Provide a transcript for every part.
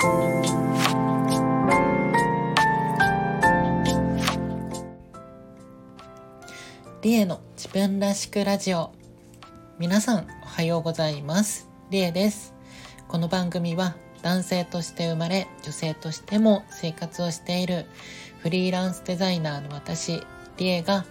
リエの自分らしくラジオ。皆さんおはようございます。リエです。この番組は男性として生まれ女性としても生活をしているフリーランスデザイナーの私リエが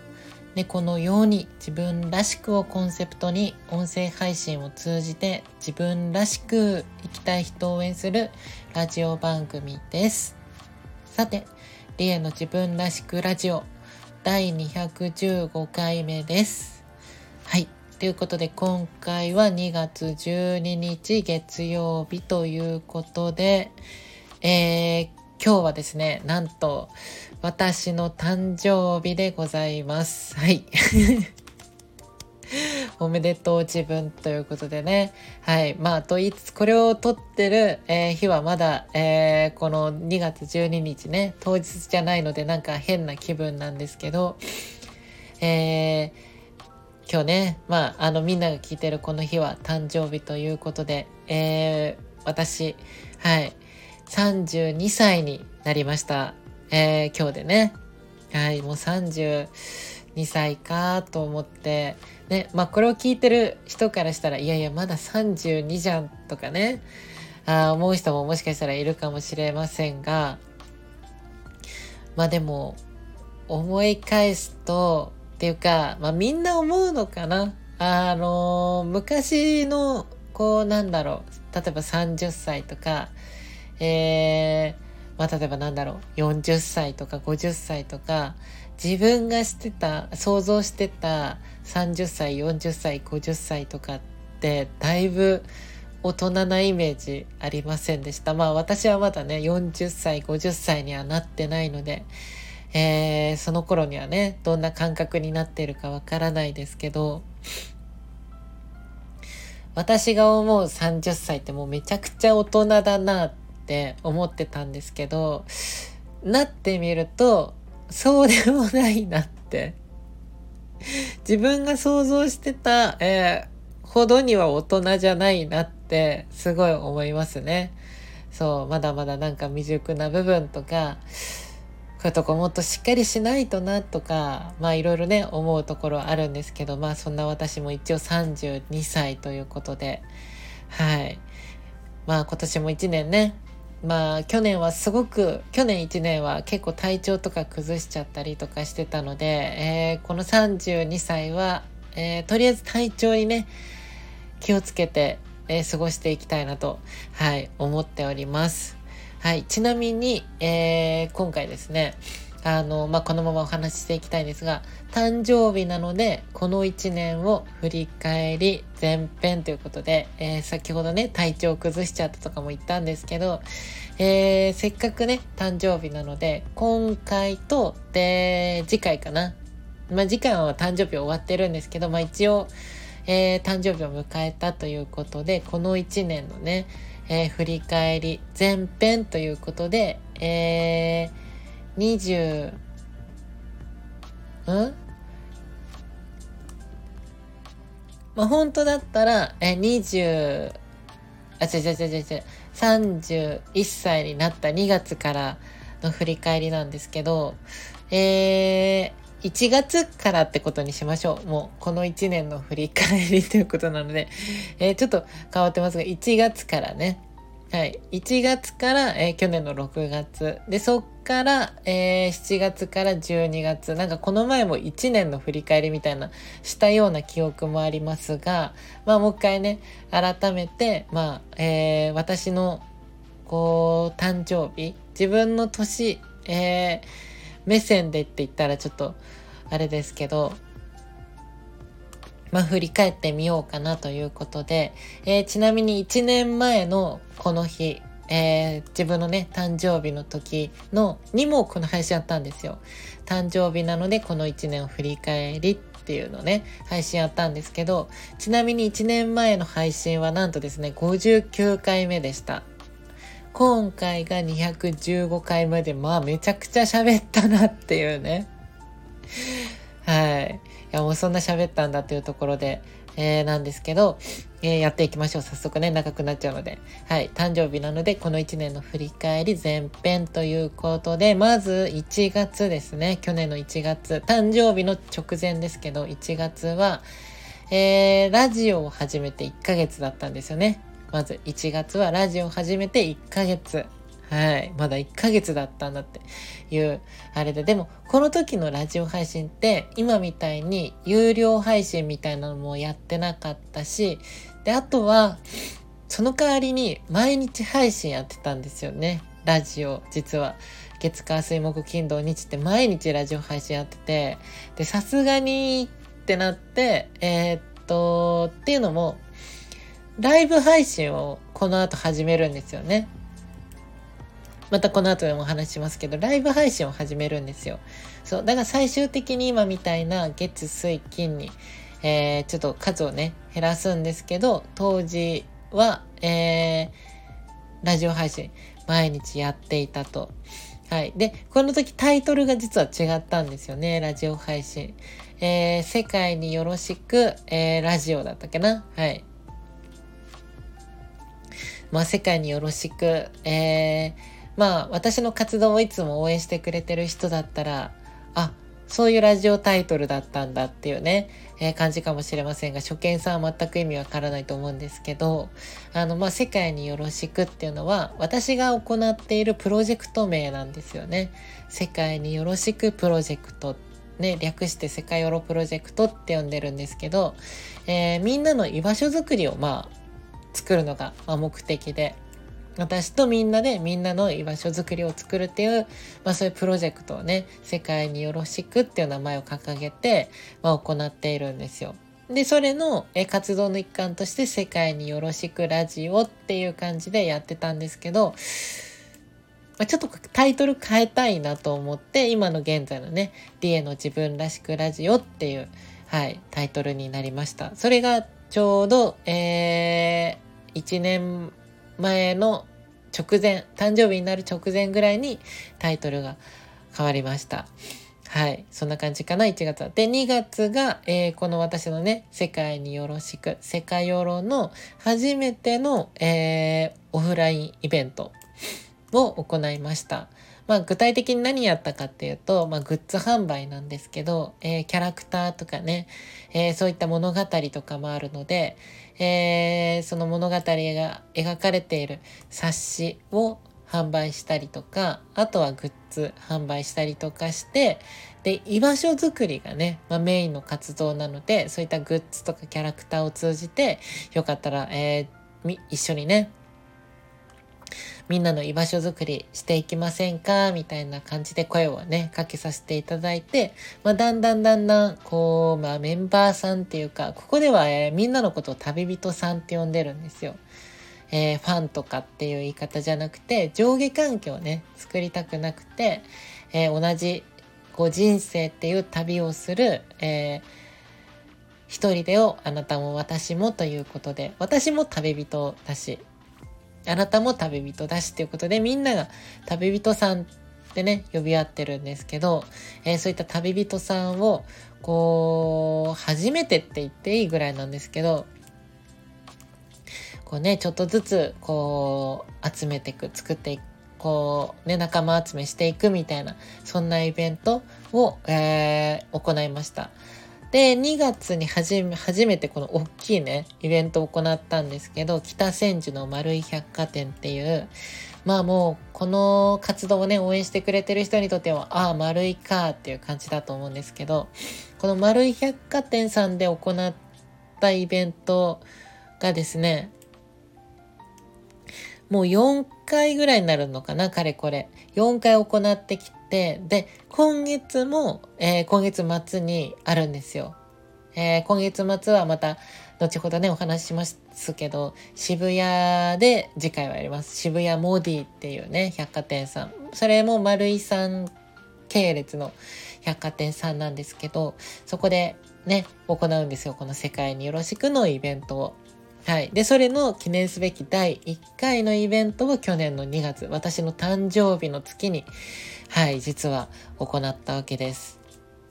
猫のように自分らしくをコンセプトに音声配信を通じて自分らしく生きたい人を応援するラジオ番組ですさてリエの自分らしくラジオ第215回目です。はい。ということで、今回は2月12日月曜日ということで、えー、今日はですね、なんと、私の誕生日でございます。はい。おめでとう自分ということでね。はい。まあ、と言いつつ、これを撮ってる、えー、日はまだ、えー、この2月12日ね、当日じゃないので、なんか変な気分なんですけど、えー、今日ね、まあ、あの、みんなが聞いてるこの日は誕生日ということで、えー、私、はい、32歳になりました。えー、今日でね。はい、もう32歳かと思って、ね、まあこれを聞いてる人からしたら、いやいや、まだ32じゃんとかね、あ思う人ももしかしたらいるかもしれませんが、まあでも、思い返すと、っていうか、まあみんな思うのかな。あの昔の、こうなんだろう、例えば30歳とか、えー、まあ例えばなんだろう、40歳とか50歳とか、自分がしてた想像してた30歳40歳50歳とかってだいぶ大人なイメージありませんでした。まあ私はまだね40歳50歳にはなってないので、えー、その頃にはねどんな感覚になっているかわからないですけど私が思う30歳ってもうめちゃくちゃ大人だなってって思ってたんですけどなってみるとそうでもないなって。自分が想像してた、えー、ほどには大人じゃないなってすごい思いますね。そう、まだまだなんか未熟な部分とか、こういうとこもっとしっかりしないとなとか、まあいろいろね、思うところあるんですけど、まあそんな私も一応32歳ということで、はい。まあ今年も1年ね、まあ去年はすごく去年1年は結構体調とか崩しちゃったりとかしてたので、えー、この32歳は、えー、とりあえず体調にね気をつけて、えー、過ごしていきたいなと、はい、思っております。はい、ちなみに、え今回ですねあの、まあ、このままお話ししていきたいんですが、誕生日なので、この1年を振り返り前編ということで、えー、先ほどね、体調崩しちゃったとかも言ったんですけど、えー、せっかくね、誕生日なので、今回と、で、次回かな。まあ、次回は誕生日終わってるんですけど、まあ、一応、えー、誕生日を迎えたということで、この1年のね、え振り返り前編ということで、えー、20うん？まあ本当だったら、え、20、あ、違う違う違う違う、31歳になった2月からの振り返りなんですけど、えー、1月からってことにしましょう。もう、この1年の振り返りということなので、えー、ちょっと変わってますが、1月からね、はい。1月から、えー、去年の6月。で、そっから、えー、7月から12月。なんかこの前も1年の振り返りみたいなしたような記憶もありますが、まあもう一回ね、改めて、まあ、えー、私の、こう、誕生日、自分の年、えー、目線でって言ったらちょっと、あれですけど、まあ、振り返ってみようかなということで、えー、ちなみに1年前のこの日、えー、自分のね、誕生日の時の、にもこの配信あったんですよ。誕生日なのでこの1年を振り返りっていうのね、配信あったんですけど、ちなみに1年前の配信はなんとですね、59回目でした。今回が215回目で、まあめちゃくちゃ喋ったなっていうね。はい。いや、もうそんな喋ったんだっていうところで、えー、なんですけど、えー、やっていきましょう。早速ね、長くなっちゃうので。はい。誕生日なので、この1年の振り返り前編ということで、まず1月ですね。去年の1月。誕生日の直前ですけど、1月は、えー、ラジオを始めて1ヶ月だったんですよね。まず1月はラジオを始めて1ヶ月。はい。まだ1ヶ月だったんだっていう、あれで。でも、この時のラジオ配信って、今みたいに有料配信みたいなのもやってなかったし、で、あとは、その代わりに毎日配信やってたんですよね。ラジオ、実は。月火水木金土日って毎日ラジオ配信やってて、で、さすがにってなって、えー、っと、っていうのも、ライブ配信をこの後始めるんですよね。またこの後でもお話しますけど、ライブ配信を始めるんですよ。そう。だから最終的に今みたいな月、水、金に、えー、ちょっと数をね、減らすんですけど、当時は、えー、ラジオ配信、毎日やっていたと。はい。で、この時タイトルが実は違ったんですよね、ラジオ配信。えー、世界によろしく、えー、ラジオだったっけなはい。まあ、世界によろしく、えー、まあ私の活動をいつも応援してくれてる人だったら、あ、そういうラジオタイトルだったんだっていうね、えー、感じかもしれませんが、初見さんは全く意味わからないと思うんですけど、あの、まあ、世界によろしくっていうのは、私が行っているプロジェクト名なんですよね。世界によろしくプロジェクト。ね、略して世界ヨロプロジェクトって呼んでるんですけど、えー、みんなの居場所づくりを、まあ、作るのが、目的で、私とみんなでみんなの居場所づくりを作るっていう、まあそういうプロジェクトをね、世界によろしくっていう名前を掲げて、まあ行っているんですよ。で、それの活動の一環として世界によろしくラジオっていう感じでやってたんですけど、まあ、ちょっとタイトル変えたいなと思って、今の現在のね、リエの自分らしくラジオっていう、はい、タイトルになりました。それがちょうど、えー、1年前の直前、誕生日になる直前ぐらいにタイトルが変わりました。はい。そんな感じかな、1月は。で、2月が、えー、この私のね、世界によろしく、世界ヨロの初めての、えー、オフラインイベントを行いました。まあ、具体的に何やったかっていうと、まあ、グッズ販売なんですけど、えー、キャラクターとかね、え、そういった物語とかもあるので、えー、その物語が描かれている冊子を販売したりとか、あとはグッズ販売したりとかして、で、居場所づくりがね、まあ、メインの活動なので、そういったグッズとかキャラクターを通じて、よかったら、えー、一緒にね、みんなの居場所づくりしていきませんか？みたいな感じで声をね、かけさせていただいて、まあ、だんだんだんだん、こう、まあ、メンバーさんっていうか、ここでは、えー、みんなのことを旅人さんって呼んでるんですよ。えー、ファンとかっていう言い方じゃなくて、上下関係をね、作りたくなくて、えー、同じ、こう、人生っていう旅をする、えー、一人でをあなたも私もということで、私も旅人だし、あなたも旅人だしっていうことで、みんなが旅人さんってね、呼び合ってるんですけど、えー、そういった旅人さんを、こう、初めてって言っていいぐらいなんですけど、こうね、ちょっとずつ、こう、集めていく、作っていく、こう、ね、仲間集めしていくみたいな、そんなイベントを、えー、行いました。で、2月に初め、初めてこの大きいね、イベントを行ったんですけど、北千住の丸い百貨店っていう、まあもう、この活動をね、応援してくれてる人にとっては、ああ、丸いかっていう感じだと思うんですけど、この丸い百貨店さんで行ったイベントがですね、もう4回ぐらいになるのかな、かれこれ。4回行ってきて、で、今月も、えー、今月末にあるんですよ。えー、今月末はまた、後ほどね、お話ししますけど、渋谷で次回はやります。渋谷モディっていうね、百貨店さん。それも丸井さん系列の百貨店さんなんですけど、そこでね、行うんですよ。この世界によろしくのイベントを。はい。で、それの記念すべき第1回のイベントを去年の2月、私の誕生日の月に、はい、実は行ったわけです。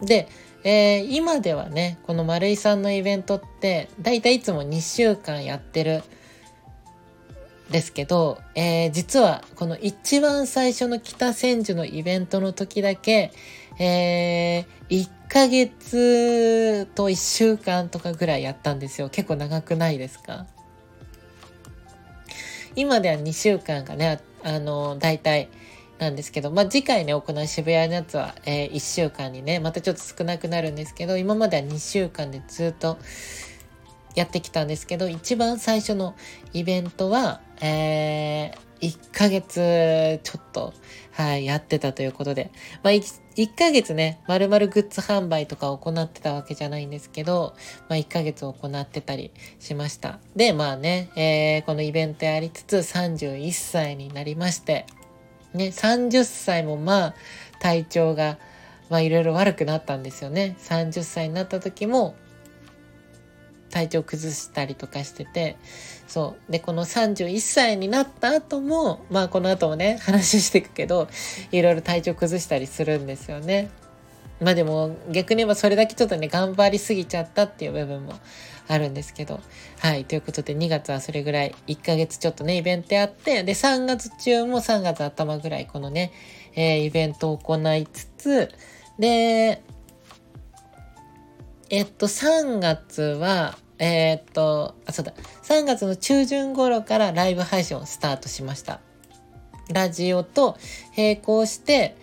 で、えー、今ではね、この丸井さんのイベントって、だいたいいつも2週間やってるですけど、えー、実はこの一番最初の北千住のイベントの時だけ、えー、1 1ヶ月と1週間とかぐらいやったんですよ。結構長くないですか？今では2週間がね、あの、大体なんですけど、まあ、次回ね、行う渋谷のやつは、えー、1週間にね、またちょっと少なくなるんですけど、今までは2週間でずっとやってきたんですけど、一番最初のイベントは、えー、1ヶ月ちょっと、はい、やってたということで、まあ1、ヶ月ね、まるまるグッズ販売とか行ってたわけじゃないんですけど、まあ1ヶ月行ってたりしました。で、まあね、えー、このイベントやりつつ31歳になりまして、ね、30歳もまあ体調がまあいろいろ悪くなったんですよね。30歳になった時も体調崩したりとかしてて、そう。で、この31歳になった後も、まあこの後もね、話していくけど、いろいろ体調崩したりするんですよね。まあでも逆に言えばそれだけちょっとね、頑張りすぎちゃったっていう部分もあるんですけど。はい。ということで2月はそれぐらい1ヶ月ちょっとね、イベントやって、で、3月中も3月頭ぐらいこのね、えー、イベントを行いつつ、で、えっと、3月は、えー、っと、あ、そうだ。3月の中旬頃からライブ配信をスタートしました。ラジオと並行して、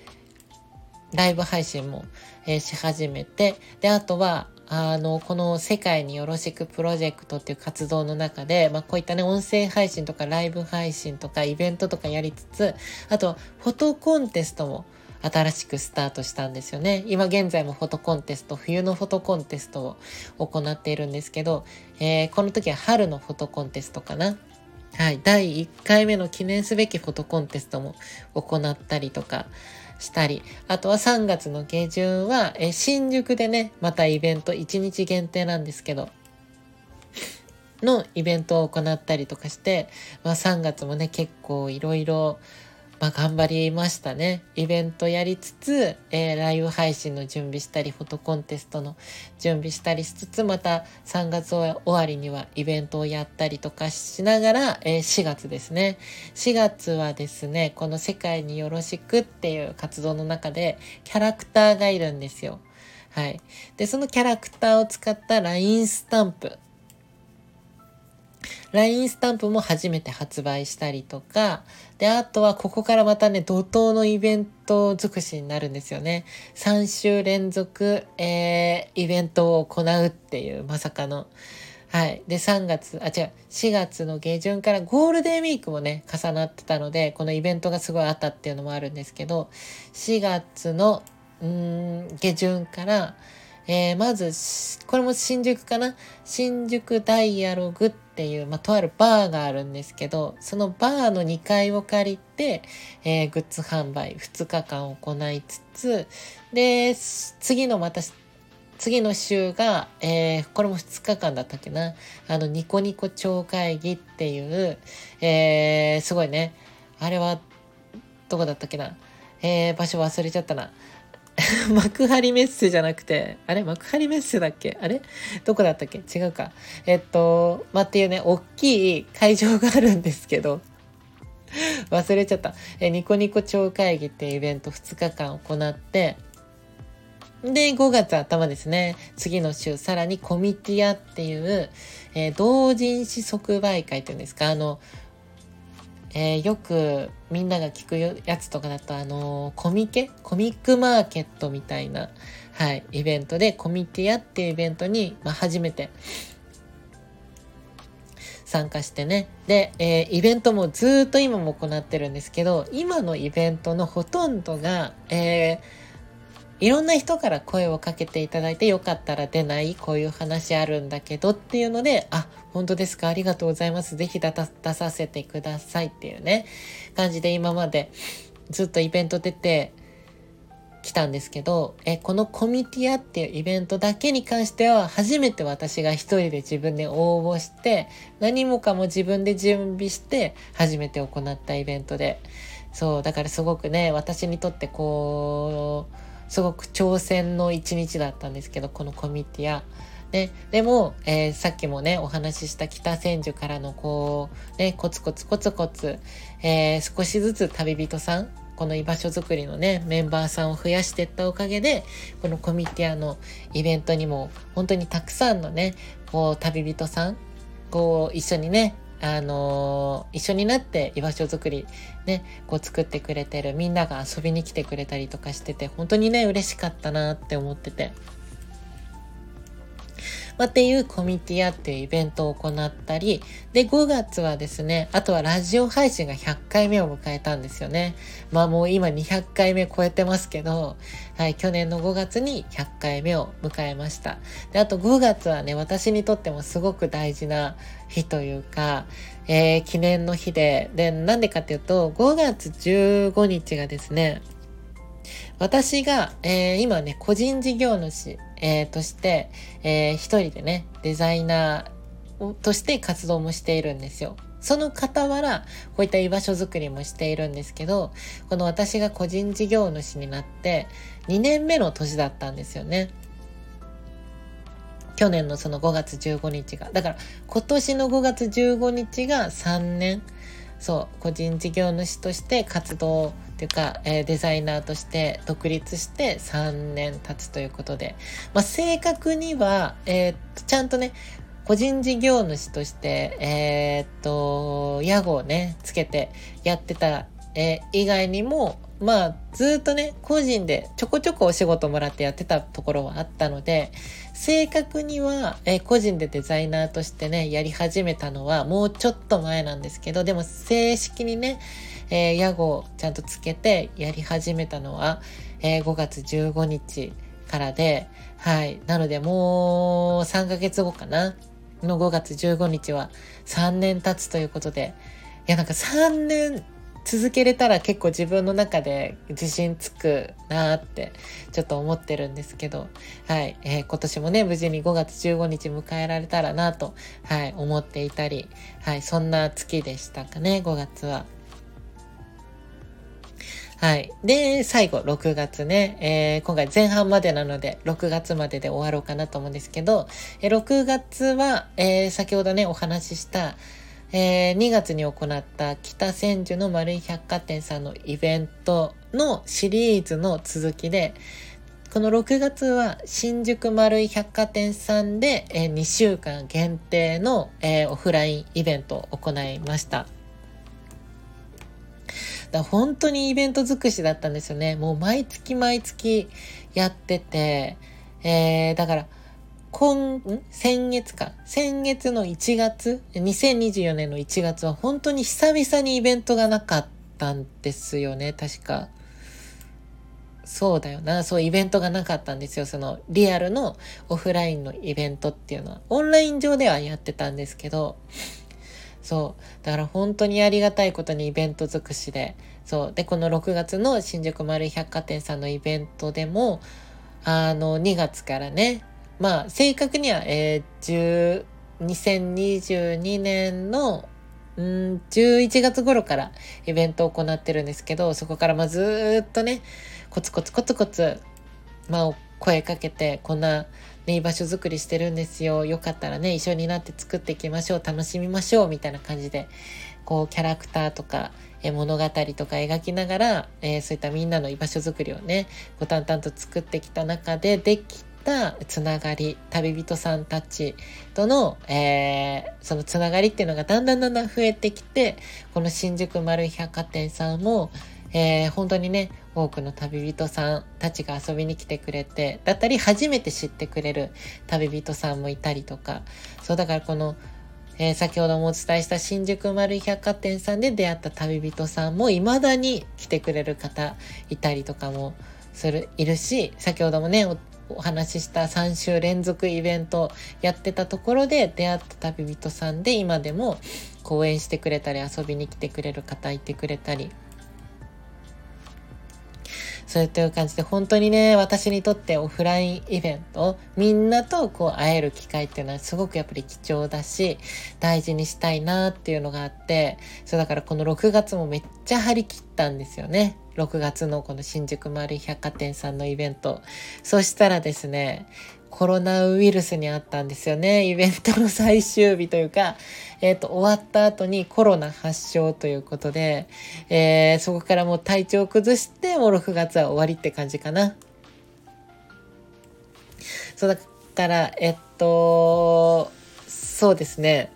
ライブ配信も、えー、し始めて、で、あとは、あの、この世界によろしくプロジェクトっていう活動の中で、まあ、こういったね、音声配信とかライブ配信とかイベントとかやりつつ、あと、フォトコンテストも新しくスタートしたんですよね。今現在もフォトコンテスト、冬のフォトコンテストを行っているんですけど、えー、この時は春のフォトコンテストかな。はい。第1回目の記念すべきフォトコンテストも行ったりとかしたり、あとは3月の下旬は、え新宿でね、またイベント、1日限定なんですけど、のイベントを行ったりとかして、まあ3月もね、結構いろいろまあ、頑張りましたね。イベントやりつつ、えー、ライブ配信の準備したり、フォトコンテストの準備したりしつつ、また3月終わりにはイベントをやったりとかしながら、えー、4月ですね。4月はですね、この世界によろしくっていう活動の中でキャラクターがいるんですよ。はい。で、そのキャラクターを使った LINE スタンプ LINE スタンプも初めて発売したりとか、で、あとはここからまたね、怒涛のイベント尽くしになるんですよね。3週連続、えー、イベントを行うっていう、まさかの。はい。で、3月、あ、違う、4月の下旬からゴールデンウィークもね、重なってたので、このイベントがすごいあったっていうのもあるんですけど、4月の、うん、下旬から、えー、まず、これも新宿かな？新宿ダイアログっっていう、まあ、とあるバーがあるんですけど、そのバーの2階を借りて、えー、グッズ販売2日間行いつつ、で、次のまた、次の週が、えー、これも2日間だったっけな、あの、ニコニコ超会議っていう、えー、すごいね、あれは、どこだったっけな、えー、場所忘れちゃったな。幕張メッセじゃなくて、あれ？幕張メッセだっけ？あれ？どこだったっけ？違うか。えっと、まあ、っていうね、大きい会場があるんですけど、忘れちゃった。え、ニコニコ超会議っていうイベント2日間行って、で、5月頭ですね。次の週、さらにコミティアっていう、えー、同人誌即売会っていうんですか、あの、えー、よくみんなが聞くやつとかだと、あのー、コミケ？コミックマーケットみたいな、はい、イベントで、コミティアっていうイベントに、まあ、初めて参加してね。で、えー、イベントもずっと今も行ってるんですけど、今のイベントのほとんどが、えー、いろんな人から声をかけていただいて、よかったら出ないこういう話あるんだけどっていうので、あ、本当ですか？ありがとうございます。ぜひ出させてくださいっていうね、感じで今までずっとイベント出てきたんですけど、え、このコミティアっていうイベントだけに関しては、初めて私が一人で自分で応募して、何もかも自分で準備して、初めて行ったイベントで、そう、だからすごくね、私にとってこう、すごく挑戦の一日だったんですけど、このコミティア。ね、でも、えー、さっきもね、お話しした北千住からのこう、ね、コツコツコツコツ、えー、少しずつ旅人さん、この居場所づくりのね、メンバーさんを増やしていったおかげで、このコミティアのイベントにも、本当にたくさんのね、こう、旅人さん、こう、一緒にね、あのー、一緒になって居場所づくりね、こう作ってくれてるみんなが遊びに来てくれたりとかしてて、本当にね、嬉しかったなって思ってて。まあ、っていうコミティアっていうイベントを行ったり、で、5月はですね、あとはラジオ配信が100回目を迎えたんですよね。まあもう今200回目超えてますけど、はい、去年の5月に100回目を迎えました。で、あと5月はね、私にとってもすごく大事な日というか、えー、記念の日で、で、なんでかっていうと、5月15日がですね、私が、えー、今ね、個人事業主、えー、として、えー、一人でね、デザイナーとして活動もしているんですよ。その傍ら、こういった居場所づくりもしているんですけど、この私が個人事業主になって2年目の年だったんですよね。去年のその5月15日が。だから今年の5月15日が3年、そう、個人事業主として活動っていうか、えー、デザイナーとして独立して3年経つということで、まあ、正確には、えー、ちゃんとね、個人事業主として、えー、っと、屋号をね、つけてやってた、えー、以外にも、まあ、ずっとね、個人でちょこちょこお仕事もらってやってたところはあったので、正確には、えー、個人でデザイナーとしてね、やり始めたのはもうちょっと前なんですけど、でも正式にね、えー、屋号ちゃんとつけてやり始めたのは、えー、5月15日からで、はい。なのでもう3ヶ月後かなの5月15日は3年経つということで、いやなんか3年続けれたら結構自分の中で自信つくなーってちょっと思ってるんですけど、はい、えー、今年もね、無事に5月15日迎えられたらなと、はい、思っていたり、はい、そんな月でしたかね、5月は。はい。で、最後、6月ね、えー、今回前半までなので、6月までで終わろうかなと思うんですけど、え、6月は、えー、先ほどね、お話しした、えー、2月に行った北千住の丸い百貨店さんのイベントのシリーズの続きで、この6月は新宿丸い百貨店さんで、えー、2週間限定の、えー、オフラインイベントを行いました。本当にイベント尽くしだったんですよね。もう毎月毎月やってて、えー、だから、今、先月か。先月の1月、2024年の1月は本当に久々にイベントがなかったんですよね、確か。そうだよな。そう、イベントがなかったんですよ。その、リアルのオフラインのイベントっていうのは。オンライン上ではやってたんですけど、そう。だから本当にありがたいことにイベント尽くしで、そう。で、この6月の新宿丸百貨店さんのイベントでも、あの、2月からね、まあ、正確には、えー、2022年の、うん、11月頃からイベントを行ってるんですけど、そこからまあずっとね、コツコツコツコツ、まあ、声かけて、こんなね、居場所づくりしてるんですよ。よかったらね、一緒になって作っていきましょう。楽しみましょう。みたいな感じで、こう、キャラクターとか、え物語とか描きながら、えー、そういったみんなの居場所づくりをね、こう淡々と作ってきた中でできたつながり、旅人さんたちとの、えー、そのつながりっていうのがだんだんだんだん増えてきて、この新宿丸百貨店さんも、えー、本当にね、多くの旅人さんたちが遊びに来てくれて、だったり初めて知ってくれる旅人さんもいたりとか、そうだからこの、えー、先ほどもお伝えした新宿丸百貨店さんで出会った旅人さんも未だに来てくれる方いたりとかもする、いるし、先ほどもね、お話しした3週連続イベントやってたところで出会った旅人さんで今でも講演してくれたり遊びに来てくれる方いてくれたりそういう感じで、本当にね、私にとってオフラインイベント、みんなとこう会える機会っていうのはすごくやっぱり貴重だし、大事にしたいなっていうのがあって、そうだからこの6月もめっちゃ張り切ったんですよね。6月のこの新宿丸百貨店さんのイベント。そしたらですね、コロナウイルスにあったんですよね。イベントの最終日というか、えっ、ー、と、終わった後にコロナ発症ということで、えー、そこからもう体調を崩して、もう6月は終わりって感じかな。そうだから、えっと、そうですね。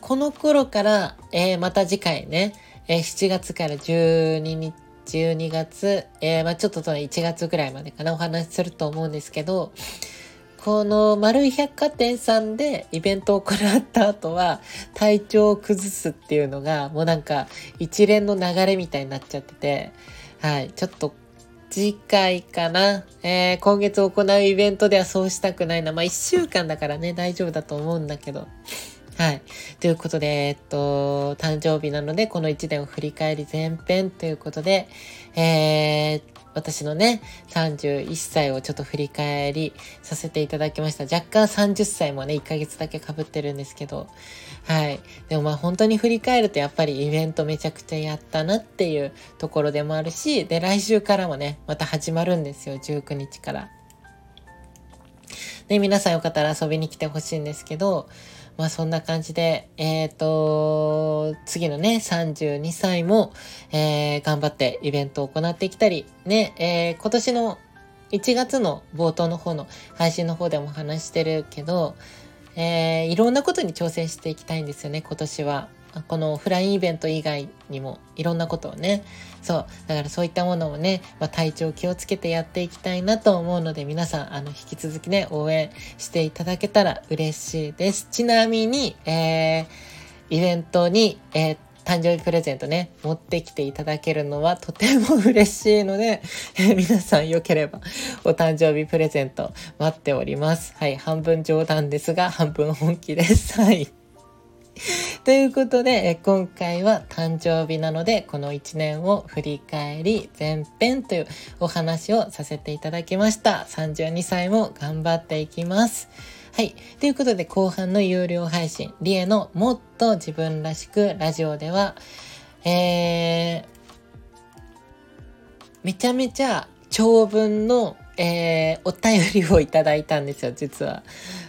この頃から、えー、また次回ね、えー、7月から12日、12月、えー、まあちょっとその1月ぐらいまでかな、お話しすると思うんですけど、この丸い百貨店さんでイベントを行った後は体調を崩すっていうのがもうなんか一連の流れみたいになっちゃってて、はい、ちょっと次回かな、えー、今月行うイベントではそうしたくないな。まあ一週間だからね、大丈夫だと思うんだけど。はい。ということで、えっと、誕生日なので、この1年を振り返り前編ということで、えー、私のね、31歳をちょっと振り返りさせていただきました。若干30歳もね、1ヶ月だけ被ってるんですけど、はい。でもまあ本当に振り返るとやっぱりイベントめちゃくちゃやったなっていうところでもあるし、で、来週からもね、また始まるんですよ、19日から。で、皆さんよかったら遊びに来てほしいんですけど、まあそんな感じで、えっ、ー、と、次のね、32歳も、えー、頑張ってイベントを行ってきたり、ね、えー、今年の1月の冒頭の方の配信の方でも話してるけど、えー、いろんなことに挑戦していきたいんですよね、今年は。このオフラインイベント以外にもいろんなことをね、そう、だからそういったものをね、まあ、体調気をつけてやっていきたいなと思うので、皆さん、あの、引き続きね、応援していただけたら嬉しいです。ちなみに、えー、イベントに、えー、誕生日プレゼントね、持ってきていただけるのはとても嬉しいので、え、皆さんよければお誕生日プレゼント待っております。はい、半分冗談ですが、半分本気です。はい。ということで、今回は誕生日なので、この1年を振り返り前編というお話をさせていただきました。32歳も頑張っていきます。はい。ということで、後半の有料配信、リエのもっと自分らしくラジオでは、えー、めちゃめちゃ長文の、えー、お便りをいただいたんですよ、実は。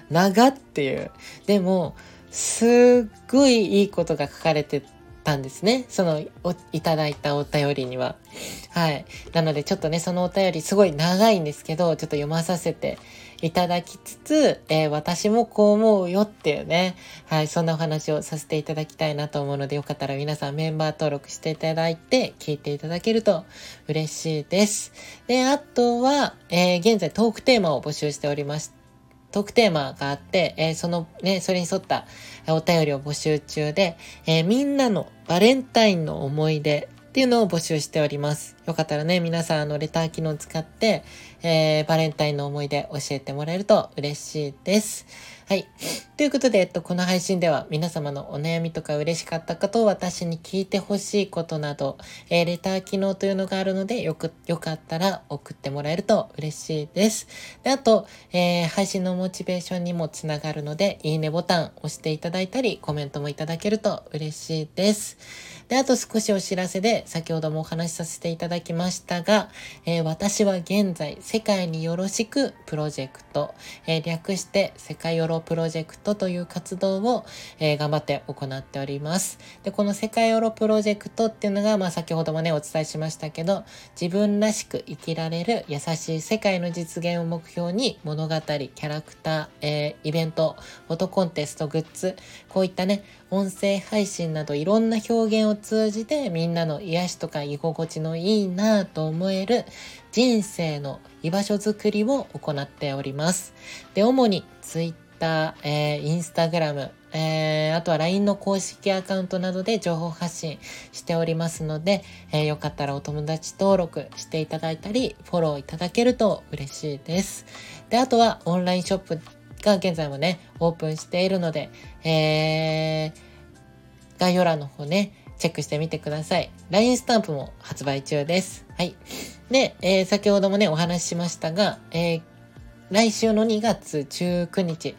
長っていう。でも、すっごいいいことが書かれてたんですね。その、いただいたお便りには。はい。なので、ちょっとね、そのお便りすごい長いんですけど、ちょっと読まさせていただきつつ、えー、私もこう思うよっていうね、はい、そんなお話をさせていただきたいなと思うので、よかったら皆さんメンバー登録していただいて、聞いていただけると嬉しいです。で、あとは、えー、現在トークテーマを募集しておりまして、トークテーマがあって、えー、そのね、それに沿ったお便りを募集中で、えー、みんなのバレンタインの思い出っていうのを募集しております。よかったらね、皆さんあのレター機能使って、えー、バレンタインの思い出教えてもらえると嬉しいです。はい。ということで、えっと、この配信では皆様のお悩みとか嬉しかったことを私に聞いてほしいことなど、えー、レター機能というのがあるので、よく、よかったら送ってもらえると嬉しいです。で、あと、えー、配信のモチベーションにもつながるので、いいねボタン押していただいたり、コメントもいただけると嬉しいです。で、あと少しお知らせで、先ほどもお話しさせていただきましたが、えー、私は現在、世界によろしくプロジェクト、えー、略して世界よろプロジェクトという活動を、えー、頑張って行っております。で、この世界ヨロプロジェクトっていうのが、まあ先ほどもね、お伝えしましたけど、自分らしく生きられる優しい世界の実現を目標に物語、キャラクター、えー、イベント、フォトコンテスト、グッズ、こういったね、音声配信などいろんな表現を通じてみんなの癒しとか居心地のいいなぁと思える人生の居場所づくりを行っております。で、主に Twitter、えー、インスタグラム、えー、あとは LINE の公式アカウントなどで情報発信しておりますので、えー、よかったらお友達登録していただいたり、フォローいただけると嬉しいです。で、あとはオンラインショップが現在もね、オープンしているので、えー、概要欄の方ね、チェックしてみてください。LINE スタンプも発売中です。はい。で、えー、先ほどもね、お話ししましたが、えー、来週の2月19日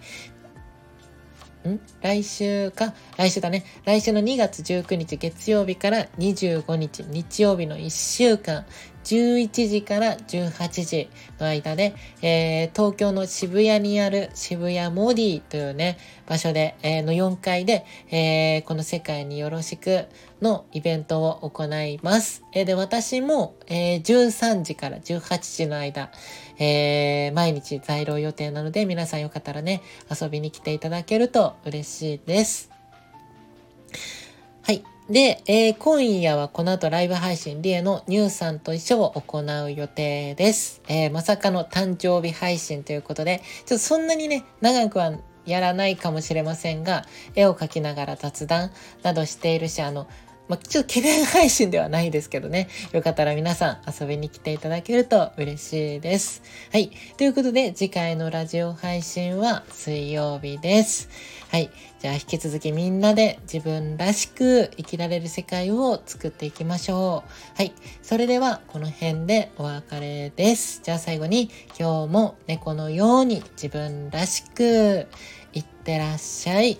ん？来週か？来週だね。来週の2月19日月曜日から25日日曜日の1週間、11時から18時の間で、えー、東京の渋谷にある渋谷モディというね、場所で、えー、の4階で、えー、この世界によろしくのイベントを行います。えー、で、私も、えー、13時から18時の間、えー、毎日在廊予定なので、皆さんよかったらね、遊びに来ていただけると嬉しいです。で、えー、今夜はこの後ライブ配信、リエのニューさんと一緒を行う予定です。えー、まさかの誕生日配信ということで、ちょっとそんなにね、長くはやらないかもしれませんが、絵を描きながら雑談などしているし、あの、まあ、ちょっと懸念配信ではないですけどね。よかったら皆さん遊びに来ていただけると嬉しいです。はい。ということで、次回のラジオ配信は水曜日です。はい。じゃあ引き続きみんなで自分らしく生きられる世界を作っていきましょう。はい。それではこの辺でお別れです。じゃあ最後に今日も猫のように自分らしくいってらっしゃい。